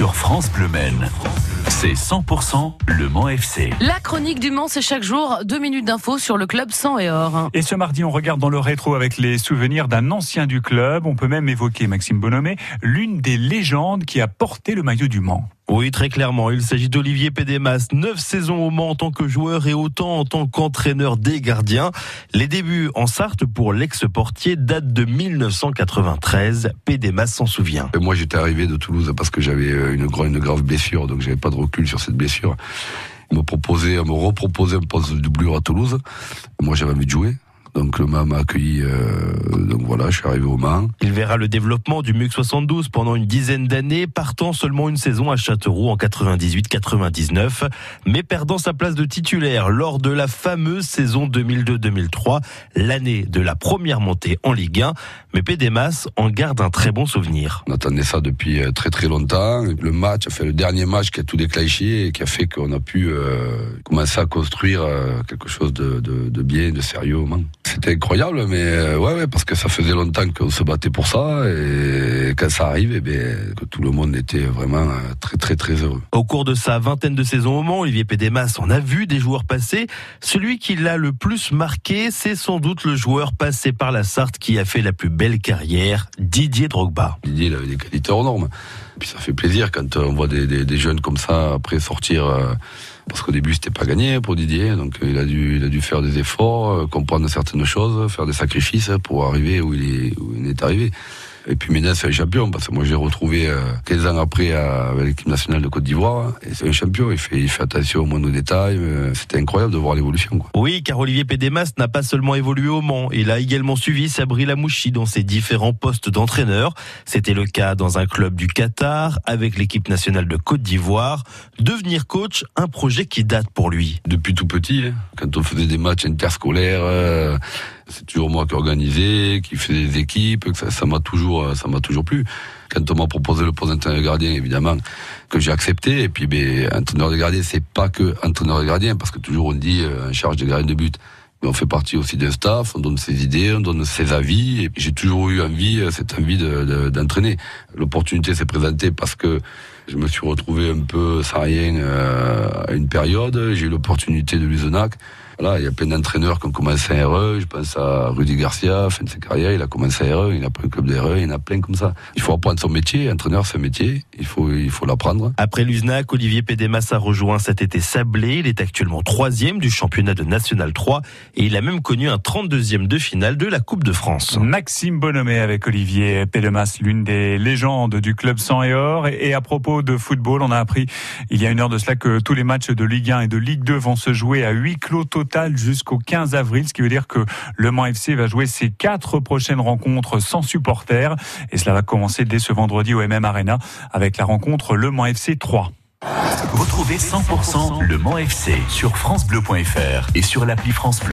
sur France Bleu Maine. C'est 100% Le Mans FC. La chronique du Mans, c'est chaque jour deux minutes d'infos sur le club sang et or. Et ce mardi, on regarde dans le rétro avec les souvenirs d'un ancien du club. On peut même évoquer, Maxime Bonhomé, l'une des légendes qui a porté le maillot du Mans. Oui, très clairement. Il s'agit d'Olivier Pédémas. Neuf saisons au Mans en tant que joueur et autant en tant qu'entraîneur des gardiens. Les débuts en Sarthe pour l'ex-portier datent de 1993. Pédémas s'en souvient. moi, j'étais arrivé de Toulouse parce que j'avais euh, une, une grave blessure, donc j'avais pas de recul sur cette blessure. Il me proposait, me reproposait un poste de doublure à Toulouse. Moi, j'avais envie de jouer. Donc le Mans m'a accueilli. Euh, donc voilà, je suis arrivé au Mans. Il verra le développement du MUC 72 pendant une dizaine d'années, partant seulement une saison à Châteauroux en 98-99, mais perdant sa place de titulaire lors de la fameuse saison 2002-2003, l'année de la première montée en Ligue 1. Mais Pédémas en garde un très bon souvenir. On attendait ça depuis euh, très très longtemps. Le match fait le dernier match qui a tout déclenché et qui a fait qu'on a pu euh, commencer à construire euh, quelque chose de, de, de bien, de sérieux au Mans. C'était incroyable, mais euh, ouais, ouais, parce que ça faisait longtemps qu'on se battait pour ça, et quand ça arrive, eh bien, que tout le monde était vraiment euh, très, très, très heureux. Au cours de sa vingtaine de saisons au Mans, Olivier Pédémas en a vu des joueurs passer. Celui qui l'a le plus marqué, c'est sans doute le joueur passé par la Sarthe qui a fait la plus belle carrière, Didier Drogba. Didier, il avait des qualités hors normes. Puis ça fait plaisir quand on voit des, des, des jeunes comme ça après sortir. Euh, parce qu'au début c'était pas gagné pour Didier, donc il a dû, il a dû faire des efforts, comprendre certaines choses, faire des sacrifices pour arriver où il est, où il est arrivé. Et puis maintenant, c'est un champion, parce que moi, j'ai retrouvé euh, 15 ans après euh, avec l'équipe nationale de Côte d'Ivoire. Et c'est un champion, il fait, il fait attention au moindre détail. Euh, C'était incroyable de voir l'évolution. Quoi. Oui, car Olivier Pédémas n'a pas seulement évolué au Mans, il a également suivi Sabri Lamouchi dans ses différents postes d'entraîneur. C'était le cas dans un club du Qatar, avec l'équipe nationale de Côte d'Ivoire. Devenir coach, un projet qui date pour lui. Depuis tout petit, hein, quand on faisait des matchs interscolaires, euh, c'est toujours moi qui organisais, qui faisais des équipes, ça m'a toujours, ça m'a toujours plu. Quand on m'a proposé le poste d'entraîneur de gardien, évidemment, que j'ai accepté. Et puis, ben, entraîneur de gardien, c'est pas que entraîneur de gardien, parce que toujours on dit euh, en charge des gardiens de but. Mais on fait partie aussi d'un staff, on donne ses idées, on donne ses avis. Et j'ai toujours eu envie, cette envie d'entraîner. De, de, L'opportunité s'est présentée parce que je me suis retrouvé un peu sans rien euh, à une période. J'ai eu l'opportunité de l'Usonac. Voilà, il y a plein d'entraîneurs qui ont commencé à RE. Je pense à Rudy Garcia, fin de sa carrière, il a commencé à RE, il a pris un club d'RE, il y en a plein comme ça. Il faut apprendre son métier. Entraîneur, c'est un métier. Il faut, il faut l'apprendre. Après l'USNAC, Olivier Pédémas a rejoint cet été Sablé. Il est actuellement troisième du championnat de National 3 et il a même connu un 32e de finale de la Coupe de France. Maxime Bonhomé avec Olivier Pédémas, l'une des légendes du club sang et or. Et à propos de football, on a appris il y a une heure de cela que tous les matchs de Ligue 1 et de Ligue 2 vont se jouer à huis clos jusqu'au 15 avril, ce qui veut dire que Le Mans FC va jouer ses quatre prochaines rencontres sans supporters. Et cela va commencer dès ce vendredi au MM Arena avec la rencontre Le Mans FC 3. Retrouvez 100% Le Mans FC sur FranceBleu.fr et sur l'appli France Bleu.